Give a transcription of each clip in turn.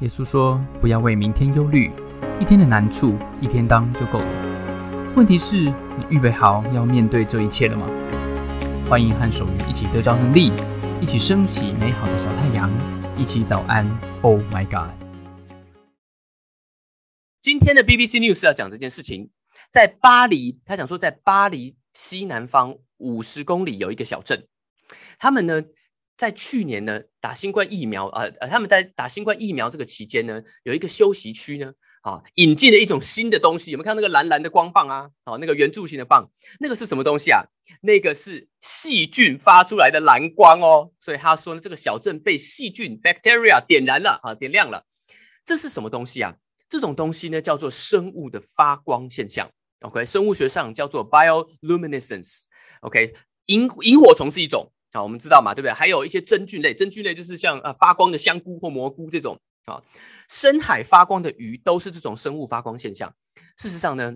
耶稣说：“不要为明天忧虑，一天的难处一天当就够了。问题是，你预备好要面对这一切了吗？”欢迎和守愚一起得着能力，一起升起美好的小太阳，一起早安。Oh my God！今天的 BBC News 要讲这件事情，在巴黎，他讲说，在巴黎西南方五十公里有一个小镇，他们呢。在去年呢，打新冠疫苗，呃呃，他们在打新冠疫苗这个期间呢，有一个休息区呢，啊，引进了一种新的东西，有没有看那个蓝蓝的光棒啊？哦，那个圆柱形的棒，那个是什么东西啊？那个是细菌发出来的蓝光哦。所以他说呢，这个小镇被细菌 bacteria 点燃了啊，点亮了。这是什么东西啊？这种东西呢，叫做生物的发光现象。OK，生物学上叫做 bioluminescence。OK，萤萤火虫是一种。好，我们知道嘛，对不对？还有一些真菌类，真菌类就是像呃发光的香菇或蘑菇这种啊。深海发光的鱼都是这种生物发光现象。事实上呢，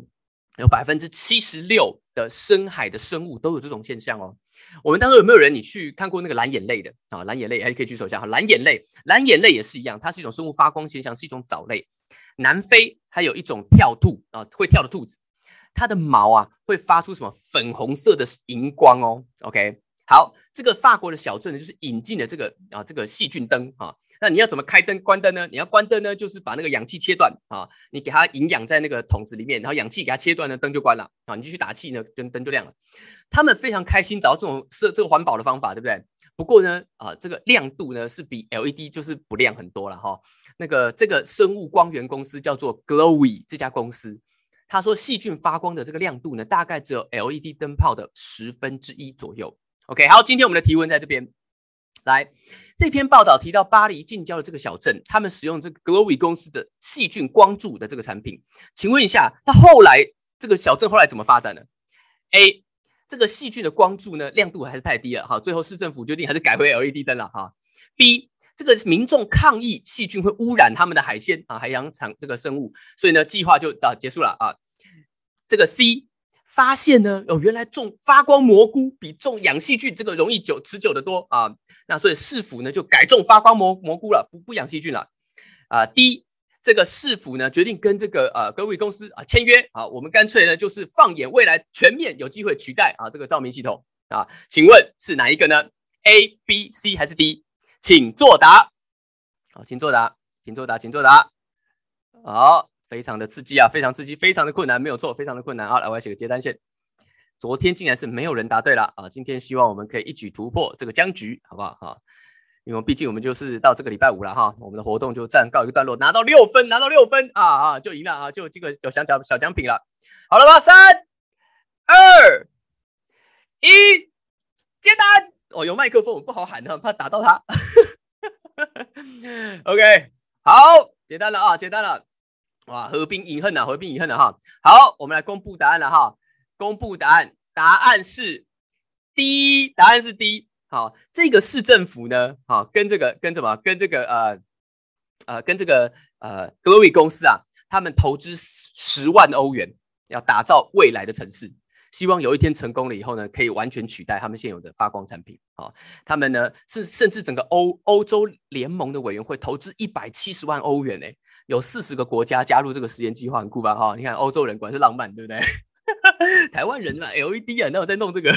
有百分之七十六的深海的生物都有这种现象哦。我们当中有没有人你去看过那个蓝眼泪的啊？蓝眼泪还可以举手一下哈。蓝眼泪，蓝眼泪也是一样，它是一种生物发光现象，是一种藻类。南非还有一种跳兔啊，会跳的兔子，它的毛啊会发出什么粉红色的荧光哦。OK。好，这个法国的小镇呢，就是引进了这个啊，这个细菌灯啊。那你要怎么开灯、关灯呢？你要关灯呢，就是把那个氧气切断啊，你给它营养在那个桶子里面，然后氧气给它切断呢，灯就关了啊。你继续打气呢，灯灯就亮了。他们非常开心找到这种设这个环保的方法，对不对？不过呢，啊，这个亮度呢是比 LED 就是不亮很多了哈。那个这个生物光源公司叫做 Glowy 这家公司，他说细菌发光的这个亮度呢，大概只有 LED 灯泡的十分之一左右。OK，好，今天我们的提问在这边。来，这篇报道提到巴黎近郊的这个小镇，他们使用这个 Glowy 公司的细菌光柱的这个产品。请问一下，那后来这个小镇后来怎么发展呢？A，这个细菌的光柱呢亮度还是太低了，哈，最后市政府决定还是改回 LED 灯了，哈。B，这个民众抗议细菌会污染他们的海鲜啊，海洋产这个生物，所以呢计划就到结束了啊。这个 C。发现呢，哦，原来种发光蘑菇比种养细菌这个容易久持久的多啊。那所以市府呢就改种发光蘑蘑菇了，不不养细菌了啊。第一，这个市府呢决定跟这个呃格伟公司啊签约啊，我们干脆呢就是放眼未来全面有机会取代啊这个照明系统啊。请问是哪一个呢？A、B、C 还是 D？请作答。好，请作答，请作答，请作答。好。非常的刺激啊，非常刺激，非常的困难，没有错，非常的困难啊！来，我要写个接单线。昨天竟然是没有人答对了啊！今天希望我们可以一举突破这个僵局，好不好？哈，因为毕竟我们就是到这个礼拜五了哈，我们的活动就暂告一个段落，拿到六分，拿到六分啊啊，就赢了啊，就这个有小奖小奖品了。好了吧？三二一，接单哦，有麦克风，我不好喊的，怕打到他。OK，好，接单了啊，接单了。哇，合并隐恨呐，合并隐恨了哈。好，我们来公布答案了哈。公布答案，答案是 D，答案是 D。好，这个市政府呢，好，跟这个跟什么？跟这个呃呃，跟这个呃 Glory 公司啊，他们投资十万欧元，要打造未来的城市，希望有一天成功了以后呢，可以完全取代他们现有的发光产品。好，他们呢是甚至整个欧欧洲联盟的委员会投资一百七十万欧元呢。有四十个国家加入这个实验计划，很酷吧？哈，你看欧洲人果然是浪漫，对不对？台湾人嘛，LED 啊，那我在弄这个。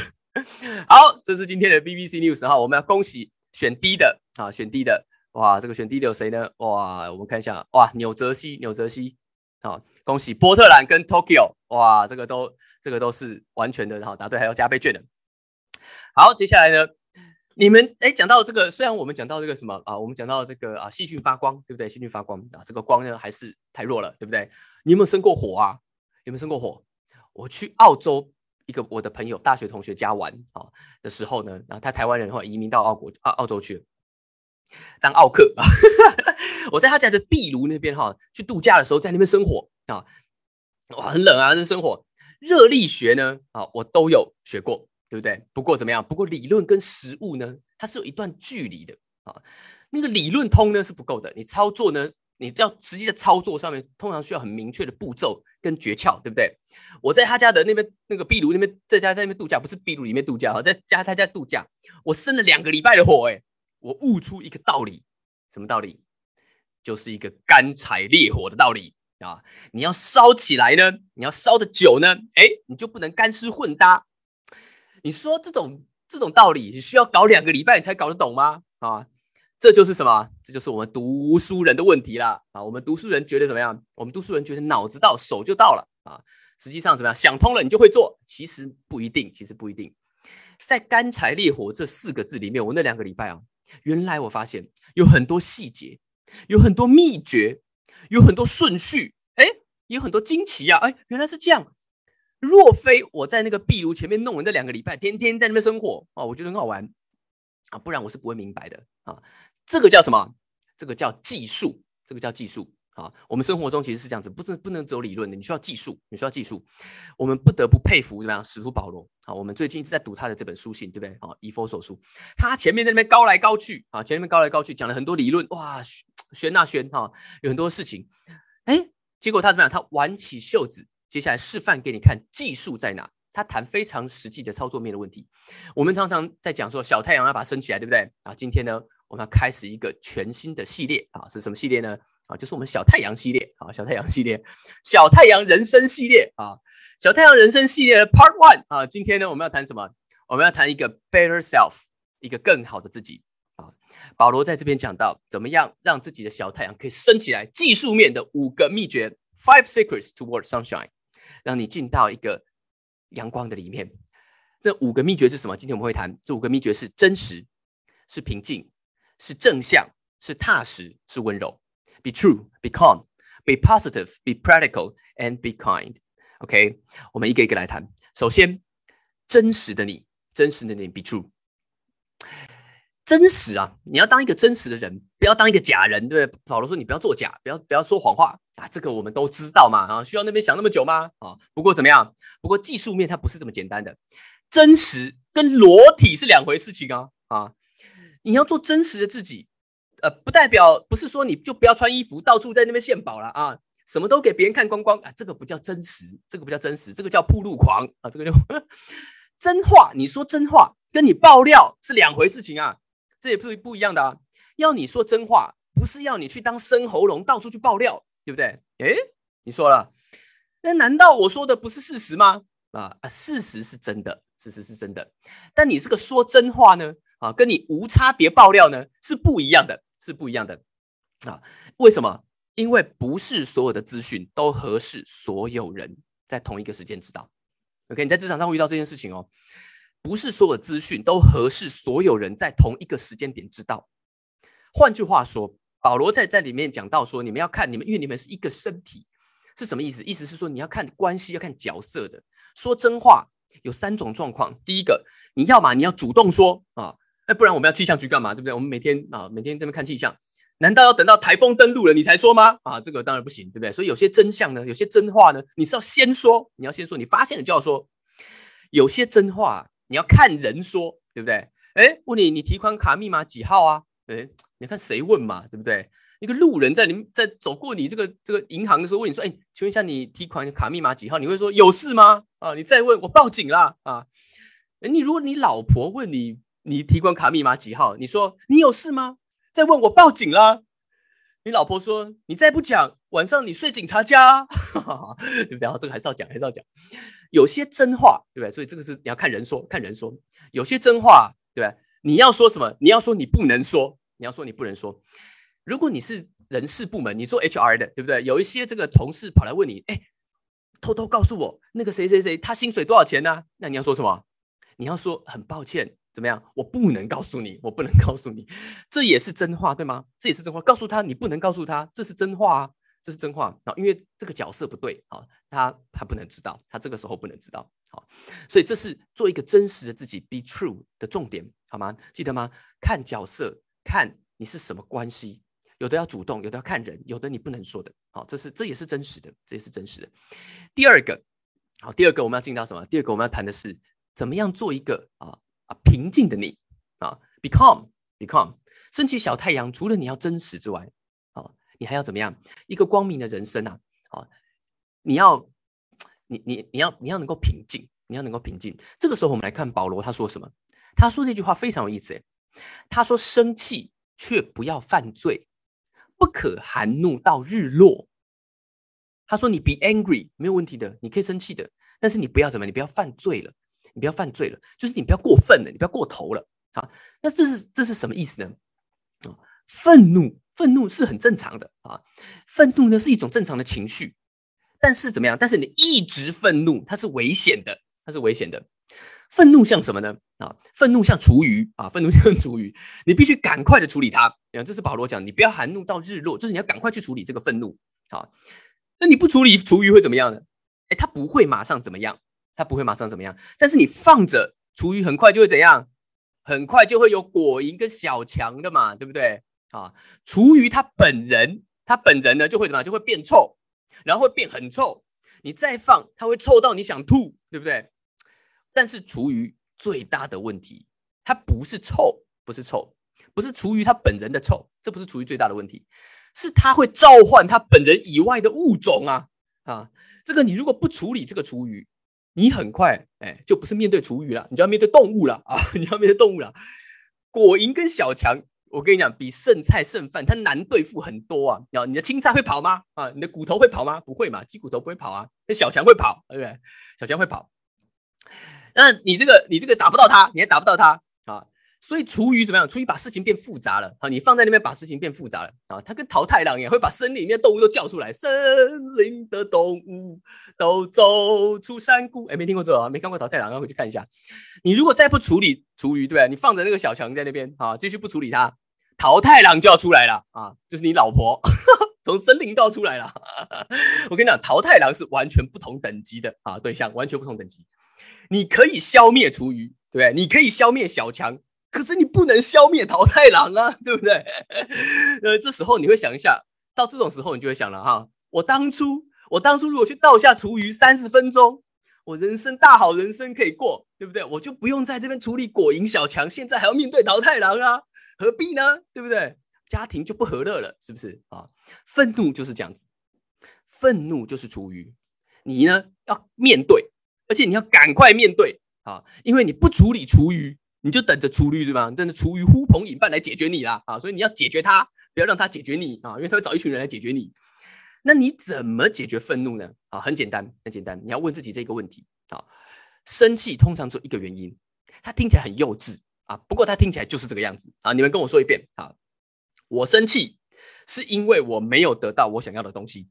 好，这是今天的 BBC News 哈，我们要恭喜选 D 的啊，选 D 的，哇，这个选 D 的有谁呢？哇，我们看一下，哇，纽泽西，纽泽西，好，恭喜波特兰跟 Tokyo，哇，这个都这个都是完全的，然后，答对还要加倍券的。好，接下来呢？你们哎，讲到这个，虽然我们讲到这个什么啊，我们讲到这个啊，细菌发光，对不对？细菌发光啊，这个光呢还是太弱了，对不对？你有没有生过火啊？有没有生过火？我去澳洲一个我的朋友大学同学家玩啊的时候呢，然后他台湾人后移民到澳国澳澳洲去当澳客，我在他家的壁炉那边哈，去度假的时候在那边生火啊，哇，很冷啊，那生火。热力学呢啊，我都有学过。对不对？不过怎么样？不过理论跟实物呢，它是有一段距离的啊。那个理论通呢是不够的，你操作呢，你要实际的操作上面，通常需要很明确的步骤跟诀窍，对不对？我在他家的那边那个壁炉那边，在家在那边度假，不是壁炉里面度假哈，在家他家度假，我生了两个礼拜的火，哎，我悟出一个道理，什么道理？就是一个干柴烈火的道理啊！你要烧起来呢，你要烧的久呢，哎，你就不能干湿混搭。你说这种这种道理，你需要搞两个礼拜你才搞得懂吗？啊，这就是什么？这就是我们读书人的问题啦！啊，我们读书人觉得怎么样？我们读书人觉得脑子到手就到了啊，实际上怎么样？想通了你就会做，其实不一定，其实不一定。在干柴烈火这四个字里面，我那两个礼拜啊，原来我发现有很多细节，有很多秘诀，有很多顺序，哎，有很多惊奇啊！哎，原来是这样。若非我在那个壁炉前面弄了那两个礼拜，天天在那边生火啊，我觉得很好玩啊，不然我是不会明白的啊。这个叫什么？这个叫技术，这个叫技术啊。我们生活中其实是这样子，不是不能走理论的，你需要技术，你需要技术。我们不得不佩服怎么样，使徒保罗啊。我们最近一直在读他的这本书信，对不对啊？以佛所书，他前面在那边高来高去啊，前面高来高去讲了很多理论，哇，玄那玄哈，有很多事情，哎，结果他怎么样？他挽起袖子。接下来示范给你看技术在哪？他谈非常实际的操作面的问题。我们常常在讲说小太阳要把它升起来，对不对？啊，今天呢，我们要开始一个全新的系列啊，是什么系列呢？啊，就是我们小太阳系列啊，小太阳系列，小太阳人生系列啊，小太阳人生系列的 Part One 啊，今天呢，我们要谈什么？我们要谈一个 Better Self，一个更好的自己啊。保罗在这边讲到，怎么样让自己的小太阳可以升起来？技术面的五个秘诀，Five Secrets Toward Sunshine。让你进到一个阳光的里面。那五个秘诀是什么？今天我们会谈。这五个秘诀是真实，是平静，是正向，是踏实，是温柔。Be true, be calm, be positive, be practical, and be kind. OK，我们一个一个来谈。首先，真实的你，真实的你，be true。真实啊！你要当一个真实的人，不要当一个假人，对不对？保罗说：“你不要作假，不要不要说谎话啊！”这个我们都知道嘛啊！需要那边想那么久吗？啊！不过怎么样？不过技术面它不是这么简单的，真实跟裸体是两回事情啊啊！你要做真实的自己，呃，不代表不是说你就不要穿衣服到处在那边献宝了啊！什么都给别人看光光啊！这个不叫真实，这个不叫真实，这个叫铺路狂啊！这个就 真话，你说真话跟你爆料是两回事情啊！这也不是不一样的啊！要你说真话，不是要你去当生喉咙，到处去爆料，对不对？诶，你说了，那难道我说的不是事实吗？啊啊，事实是真的，事实是真的。但你这个说真话呢？啊，跟你无差别爆料呢是不一样的，是不一样的啊！为什么？因为不是所有的资讯都合适所有人在同一个时间知道。OK，你在职场上会遇到这件事情哦。不是所有资讯都合适所有人在同一个时间点知道。换句话说，保罗在在里面讲到说，你们要看你们，因为你们是一个身体，是什么意思？意思是说你要看关系，要看角色的。说真话有三种状况。第一个，你要嘛，你要主动说啊，那不然我们要气象局干嘛？对不对？我们每天啊，每天这边看气象，难道要等到台风登陆了你才说吗？啊，这个当然不行，对不对？所以有些真相呢，有些真话呢，你是要先说，你要先说，你发现了就要说。有些真话。你要看人说，对不对？哎，问你，你提款卡密码几号啊？哎，你看谁问嘛，对不对？一个路人在你在走过你这个这个银行的时候问你说，哎，请问一下你提款卡密码几号？你会说有事吗？啊，你再问我报警啦啊！哎，你如果你老婆问你你提款卡密码几号，你说你有事吗？再问我报警啦。你老婆说你再不讲，晚上你睡警察家，对不对？这个还是要讲，还是要讲。有些真话，对不对？所以这个是你要看人说，看人说。有些真话，对不对？你要说什么？你要说你不能说，你要说你不能说。如果你是人事部门，你做 HR 的，对不对？有一些这个同事跑来问你，哎，偷偷告诉我那个谁谁谁他薪水多少钱呢？那你要说什么？你要说很抱歉，怎么样？我不能告诉你，我不能告诉你。这也是真话，对吗？这也是真话。告诉他你不能告诉他，这是真话啊。这是真话啊，因为这个角色不对啊，他他不能知道，他这个时候不能知道，好，所以这是做一个真实的自己，be true 的重点，好吗？记得吗？看角色，看你是什么关系，有的要主动，有的要看人，有的你不能说的，好，这是这也是真实的，这也是真实的。第二个，好，第二个我们要进到什么？第二个我们要谈的是怎么样做一个啊啊平静的你啊，become become 升起小太阳，除了你要真实之外。你还要怎么样？一个光明的人生啊！啊，你要，你你你要你要能够平静，你要能够平静。这个时候，我们来看保罗他说什么？他说这句话非常有意思。他说：“生气却不要犯罪，不可含怒到日落。他说：“你 be angry 没有问题的，你可以生气的，但是你不要怎么，你不要犯罪了，你不要犯罪了，就是你不要过分了，你不要过头了啊。那这是这是什么意思呢？啊，愤怒，愤怒是很正常的啊，愤怒呢是一种正常的情绪，但是怎么样？但是你一直愤怒，它是危险的，它是危险的。愤怒像什么呢？啊，愤怒像厨余啊，愤怒像厨余，你必须赶快的处理它。啊，这是保罗讲，你不要含怒到日落，就是你要赶快去处理这个愤怒啊。那你不处理厨余会怎么样呢？哎，它不会马上怎么样，它不会马上怎么样。但是你放着厨余，很快就会怎样？很快就会有果蝇跟小强的嘛，对不对？啊，厨余它本人，它本人呢就会怎么样？就会变臭，然后会变很臭。你再放，它会臭到你想吐，对不对？但是厨余最大的问题，它不是臭，不是臭，不是厨余它本人的臭，这不是厨余最大的问题。是它会召唤它本人以外的物种啊啊！这个你如果不处理这个厨余，你很快哎就不是面对厨余了，你就要面对动物了啊！你要面对动物了。果蝇跟小强，我跟你讲，比剩菜剩饭它难对付很多啊！你你的青菜会跑吗？啊，你的骨头会跑吗？不会嘛，鸡骨头不会跑啊，那小强会跑，对不对？小强会跑。那你这个你这个打不到它，你还打不到它啊！所以厨余怎么样？厨余把事情变复杂了啊！你放在那边把事情变复杂了啊！它跟桃太郎一样，会把森林里面动物都叫出来。森林的动物都走出山谷。哎，没听过这个啊？没看过桃太郎，要回去看一下。你如果再不处理厨余，对不对？你放着那个小强在那边啊，继续不处理它，桃太郎就要出来了啊！就是你老婆 从森林道出来了。我跟你讲，桃太郎是完全不同等级的啊，对象完全不同等级。你可以消灭厨余，对不对？你可以消灭小强。可是你不能消灭桃太郎啊，对不对？呃，这时候你会想一下，到这种时候你就会想了哈，我当初我当初如果去倒下厨余三十分钟，我人生大好人生可以过，对不对？我就不用在这边处理果蝇小强，现在还要面对桃太郎啊，何必呢？对不对？家庭就不和乐了，是不是啊？愤怒就是这样子，愤怒就是厨余，你呢要面对，而且你要赶快面对啊，因为你不处理厨余。你就等着出律对吧？等着厨余呼朋引伴来解决你啦啊！所以你要解决他，不要让他解决你啊！因为他会找一群人来解决你。那你怎么解决愤怒呢？啊，很简单，很简单，你要问自己这个问题啊。生气通常只有一个原因，它听起来很幼稚啊，不过它听起来就是这个样子啊。你们跟我说一遍啊，我生气是因为我没有得到我想要的东西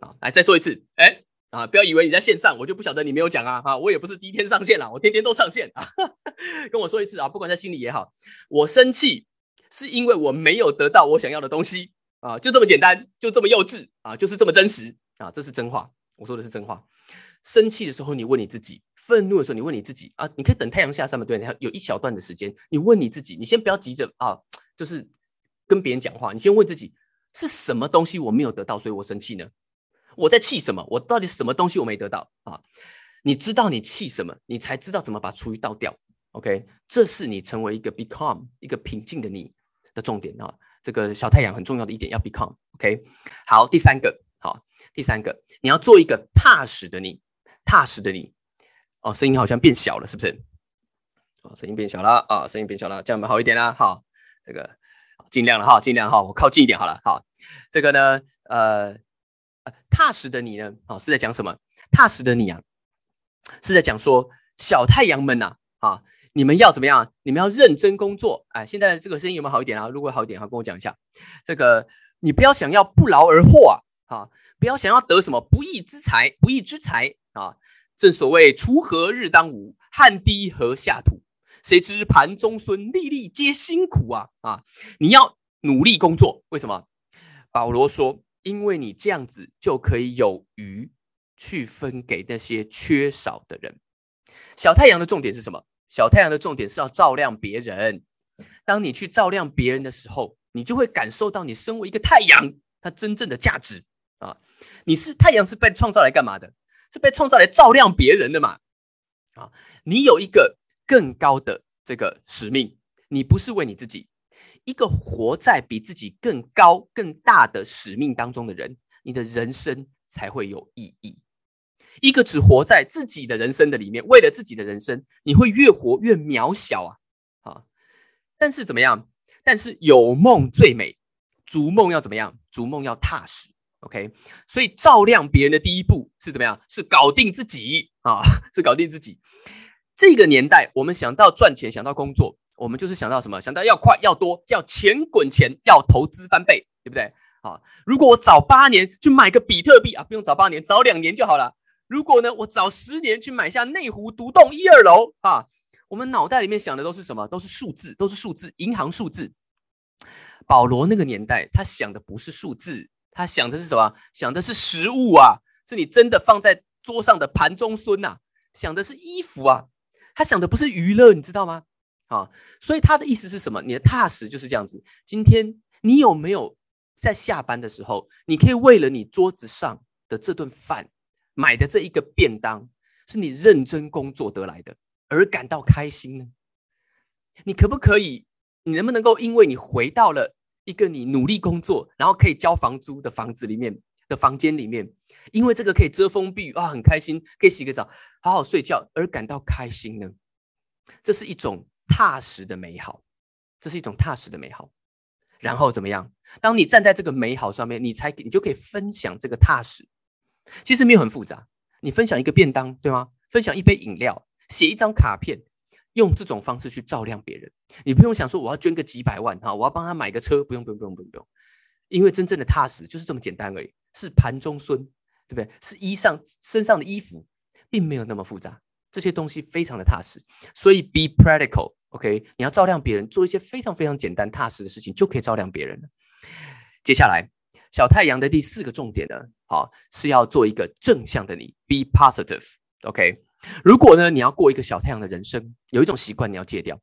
啊。来，再说一次，哎。啊！不要以为你在线上，我就不晓得你没有讲啊！哈，我也不是第一天上线了，我天天都上线啊！跟我说一次啊，不管在心里也好，我生气是因为我没有得到我想要的东西啊，就这么简单，就这么幼稚啊，就是这么真实啊，这是真话，我说的是真话。生气的时候，你问你自己；愤怒的时候，你问你自己啊。你可以等太阳下山嘛？对，你有一小段的时间，你问你自己，你先不要急着啊，就是跟别人讲话，你先问自己是什么东西我没有得到，所以我生气呢？我在气什么？我到底什么东西我没得到啊？你知道你气什么，你才知道怎么把厨余倒掉。OK，这是你成为一个 become 一个平静的你的重点啊。这个小太阳很重要的一点要 become。OK，好，第三个，好，第三个，你要做一个踏实的你，踏实的你。哦，声音好像变小了，是不是？哦，声音变小了啊，声音变小了，这样有没有好一点啦？好，这个尽量了哈，尽量哈，我靠近一点好了。好，这个呢，呃。踏实的你呢？啊，是在讲什么？踏实的你啊，是在讲说小太阳们呐，啊，你们要怎么样？你们要认真工作。哎，现在这个声音有没有好一点啊？如果好一点，好跟我讲一下。这个你不要想要不劳而获啊，啊，不要想要得什么不义之财，不义之财啊。正所谓锄禾日当午，汗滴禾下土。谁知盘中孙，粒粒皆辛苦啊！啊，你要努力工作。为什么？保罗说。因为你这样子就可以有余去分给那些缺少的人。小太阳的重点是什么？小太阳的重点是要照亮别人。当你去照亮别人的时候，你就会感受到你身为一个太阳，它真正的价值啊！你是太阳，是被创造来干嘛的？是被创造来照亮别人的嘛？啊！你有一个更高的这个使命，你不是为你自己。一个活在比自己更高、更大的使命当中的人，你的人生才会有意义。一个只活在自己的人生的里面，为了自己的人生，你会越活越渺小啊！啊！但是怎么样？但是有梦最美，逐梦要怎么样？逐梦要踏实。OK，所以照亮别人的第一步是怎么样？是搞定自己啊，是搞定自己。这个年代，我们想到赚钱，想到工作，我们就是想到什么？想到要快、要多、要钱滚钱、要投资翻倍，对不对？啊，如果我早八年去买个比特币啊，不用早八年，早两年就好了。如果呢，我早十年去买下内湖独栋一二楼啊，我们脑袋里面想的都是什么？都是数字，都是数字，银行数字。保罗那个年代，他想的不是数字。他想的是什么？想的是食物啊，是你真的放在桌上的盘中孙呐。想的是衣服啊，他想的不是娱乐，你知道吗？啊，所以他的意思是什么？你的踏实就是这样子。今天你有没有在下班的时候，你可以为了你桌子上的这顿饭买的这一个便当，是你认真工作得来的，而感到开心呢？你可不可以？你能不能够因为你回到了？一个你努力工作，然后可以交房租的房子里面的房间里面，因为这个可以遮风避雨啊，很开心，可以洗个澡，好好睡觉而感到开心呢？这是一种踏实的美好，这是一种踏实的美好。然后怎么样？当你站在这个美好上面，你才你就可以分享这个踏实。其实没有很复杂，你分享一个便当，对吗？分享一杯饮料，写一张卡片。用这种方式去照亮别人，你不用想说我要捐个几百万哈，我要帮他买个车，不用不用不用不用不用，因为真正的踏实就是这么简单而已，是盘中孙，对不对？是衣上身上的衣服，并没有那么复杂，这些东西非常的踏实，所以 be practical，OK，你要照亮别人，做一些非常非常简单踏实的事情，就可以照亮别人了。接下来，小太阳的第四个重点呢，好是要做一个正向的你，be positive，OK。如果呢，你要过一个小太阳的人生，有一种习惯你要戒掉，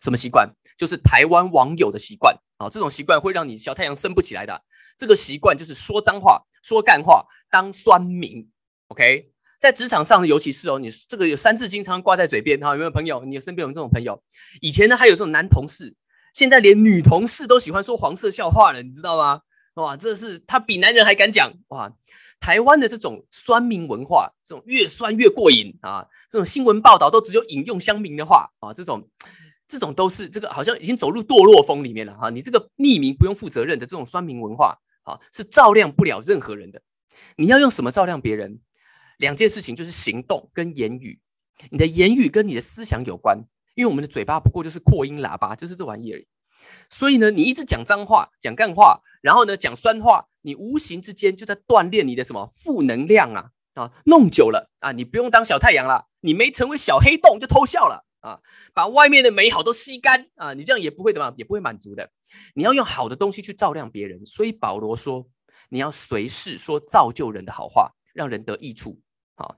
什么习惯？就是台湾网友的习惯啊，这种习惯会让你小太阳升不起来的。这个习惯就是说脏话、说干话、当酸民。OK，在职场上，尤其是哦，你这个有三字经常挂在嘴边哈，有没有朋友？你身边有这种朋友？以前呢，还有这种男同事，现在连女同事都喜欢说黄色笑话了，你知道吗？哇，这是他比男人还敢讲哇！台湾的这种酸民文化，这种越酸越过瘾啊！这种新闻报道都只有引用乡民的话啊，这种这种都是这个好像已经走入堕落风里面了哈！你这个匿名不用负责任的这种酸民文化啊，是照亮不了任何人的。你要用什么照亮别人？两件事情就是行动跟言语。你的言语跟你的思想有关，因为我们的嘴巴不过就是扩音喇叭，就是这玩意儿。所以呢，你一直讲脏话、讲干话，然后呢讲酸话。你无形之间就在锻炼你的什么负能量啊啊！弄久了啊，你不用当小太阳了，你没成为小黑洞就偷笑了啊！把外面的美好都吸干啊！你这样也不会怎么，也不会满足的。你要用好的东西去照亮别人。所以保罗说，你要随时说造就人的好话，让人得益处。啊，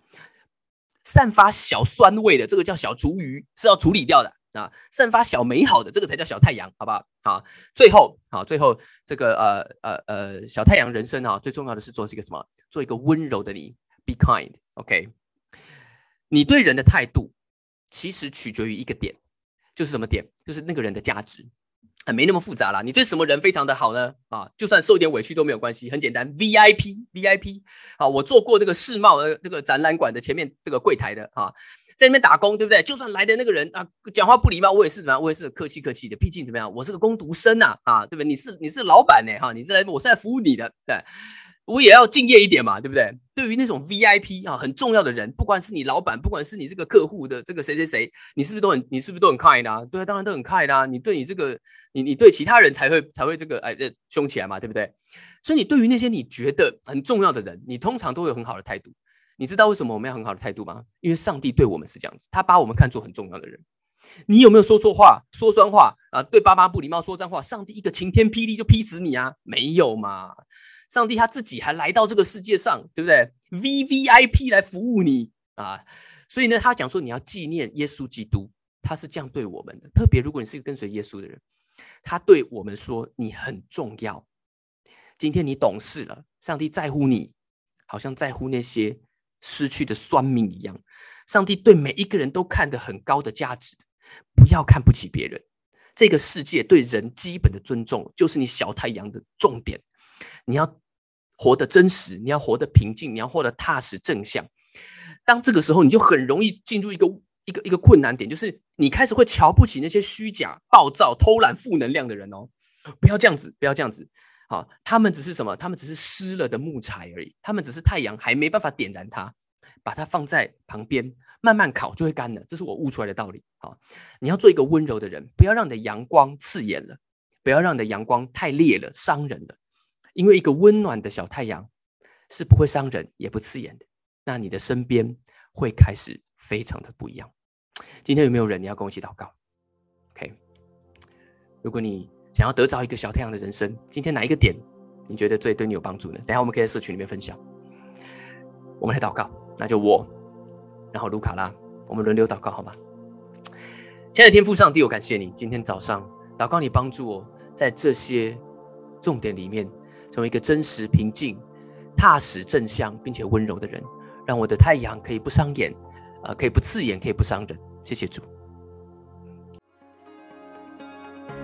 散发小酸味的这个叫小厨余，是要处理掉的。啊，散发小美好的这个才叫小太阳，好不好？好，最后，好，最后这个呃呃呃小太阳人生啊，最重要的是做这个什么？做一个温柔的你，be kind，OK？你对人的态度其实取决于一个点，就是什么点？就是那个人的价值，啊，没那么复杂啦。你对什么人非常的好呢？啊，就算受一点委屈都没有关系，很简单，VIP，VIP。啊，我做过这个世贸的这个展览馆的前面这个柜台的啊。在那边打工，对不对？就算来的那个人啊，讲话不礼貌，我也是怎么样？我也是客气客气的。毕竟怎么样？我是个工读生呐，啊，对不对？你是你是老板呢，哈，你是来我是来服务你的，对，我也要敬业一点嘛，对不对？对于那种 VIP 啊，很重要的人，不管是你老板，不管是你这个客户的这个谁谁谁，你是不是都很你是不是都很 kind 啊？对，当然都很 kind 啊。你对你这个你你对其他人才会才会这个哎这凶起来嘛，对不对？所以你对于那些你觉得很重要的人，你通常都有很好的态度。你知道为什么我们要很好的态度吗？因为上帝对我们是这样子，他把我们看作很重要的人。你有没有说错话、说酸话啊？对爸妈不礼貌、说脏话，上帝一个晴天霹雳就劈死你啊？没有嘛？上帝他自己还来到这个世界上，对不对？V V I P 来服务你啊！所以呢，他讲说你要纪念耶稣基督，他是这样对我们的。特别如果你是一个跟随耶稣的人，他对我们说你很重要。今天你懂事了，上帝在乎你，好像在乎那些。失去的酸命一样，上帝对每一个人都看得很高的价值，不要看不起别人。这个世界对人基本的尊重，就是你小太阳的重点。你要活得真实，你要活得平静，你要活得踏实正向。当这个时候，你就很容易进入一个一个一个困难点，就是你开始会瞧不起那些虚假、暴躁、偷懒、负能量的人哦。不要这样子，不要这样子。好，他们只是什么？他们只是湿了的木材而已。他们只是太阳还没办法点燃它，把它放在旁边慢慢烤就会干了。这是我悟出来的道理。好，你要做一个温柔的人，不要让你的阳光刺眼了，不要让你的阳光太烈了，伤人了。因为一个温暖的小太阳是不会伤人也不刺眼的。那你的身边会开始非常的不一样。今天有没有人你要跟我一起祷告？OK，如果你想要得着一个小太阳的人生，今天哪一个点你觉得最对你有帮助呢？等下我们可以在社群里面分享。我们来祷告，那就我，然后卢卡拉，我们轮流祷告好吗？亲爱的天父上帝，我感谢你今天早上祷告，你帮助我在这些重点里面成为一个真实、平静、踏实、正向并且温柔的人，让我的太阳可以不伤眼，呃，可以不刺眼，可以不伤人。谢谢主。